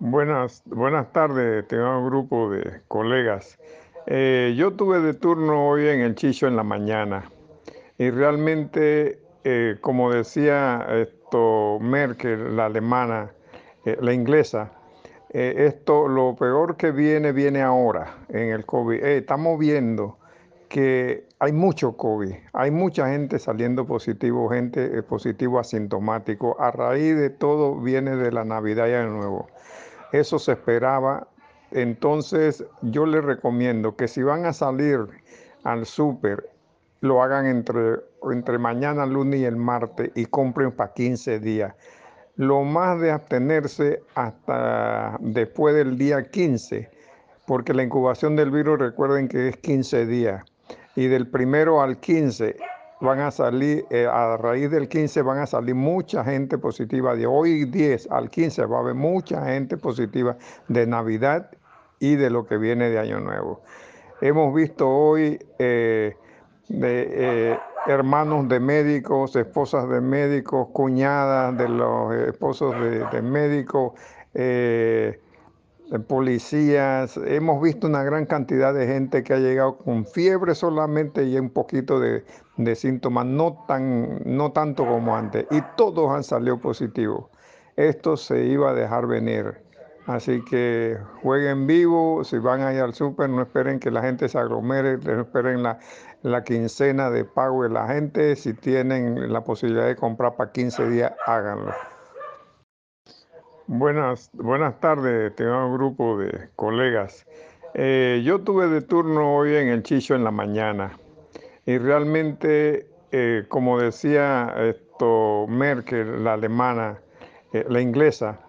Buenas, buenas tardes, un grupo de colegas. Eh, yo tuve de turno hoy en el Chicho en la mañana y realmente, eh, como decía esto Merkel, la alemana, eh, la inglesa, esto lo peor que viene viene ahora en el COVID. estamos viendo que hay mucho COVID, hay mucha gente saliendo positivo, gente positivo asintomático. A raíz de todo viene de la Navidad y Año Nuevo. Eso se esperaba. Entonces yo les recomiendo que si van a salir al súper, lo hagan entre, entre mañana, lunes y el martes y compren para 15 días. Lo más de abstenerse hasta después del día 15, porque la incubación del virus recuerden que es 15 días. Y del primero al 15 van a salir, eh, a raíz del 15 van a salir mucha gente positiva. De hoy 10 al 15 va a haber mucha gente positiva de Navidad y de lo que viene de Año Nuevo. Hemos visto hoy eh, eh, hermanos de médicos, esposas de médicos, cuñadas de los esposos de, de médicos policías, hemos visto una gran cantidad de gente que ha llegado con fiebre solamente y un poquito de, síntomas, no, tan, no tanto como antes, y todos han salido positivos. Esto se iba a dejar venir. Así que jueguen vivo, si van a ir al súper, no esperen que la gente se aglomere, no esperen la, la quincena de pago de la gente. Si tienen la posibilidad de comprar para 15 días, háganlo. Buenas, buenas tardes, tengo un grupo de colegas. Eh, yo tuve de turno hoy en el Chicho en la mañana y realmente, eh, como decía esto Merkel, la alemana, eh, la inglesa,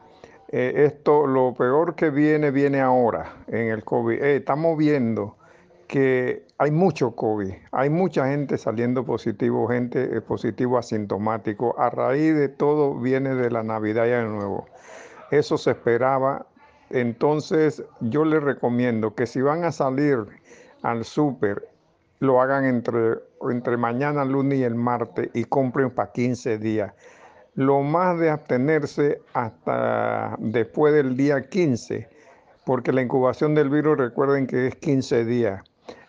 esto lo peor que viene viene ahora en el COVID. estamos viendo que hay mucho COVID, hay mucha gente saliendo positivo, gente positivo asintomático. A raíz de todo viene de la Navidad y Año Nuevo. Eso se esperaba. Entonces yo les recomiendo que si van a salir al súper, lo hagan entre, entre mañana, lunes y el martes y compren para 15 días. Lo más de abstenerse hasta después del día 15, porque la incubación del virus recuerden que es 15 días.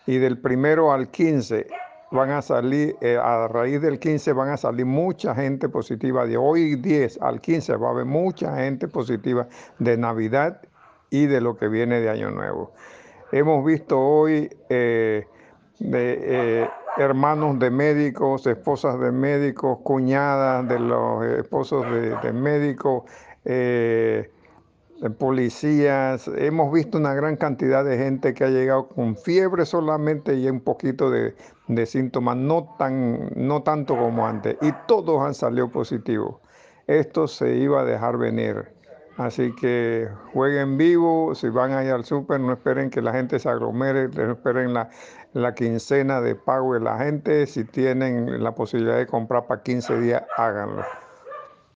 Y del primero al 15 van a salir, eh, a raíz del 15 van a salir mucha gente positiva. De hoy 10 al 15 va a haber mucha gente positiva de Navidad y de lo que viene de Año Nuevo. Hemos visto hoy eh, eh, hermanos de médicos, esposas de médicos, cuñadas de los esposos de, de médicos policías, hemos visto una gran cantidad de gente que ha llegado con fiebre solamente y un poquito de, síntomas, no, tan, no tanto como antes, y todos han salido positivos. Esto se iba a dejar venir. Así que jueguen vivo, si van a ir al súper, no esperen que la gente se aglomere, no esperen la, la quincena de pago de la gente, si tienen la posibilidad de comprar para 15 días, háganlo.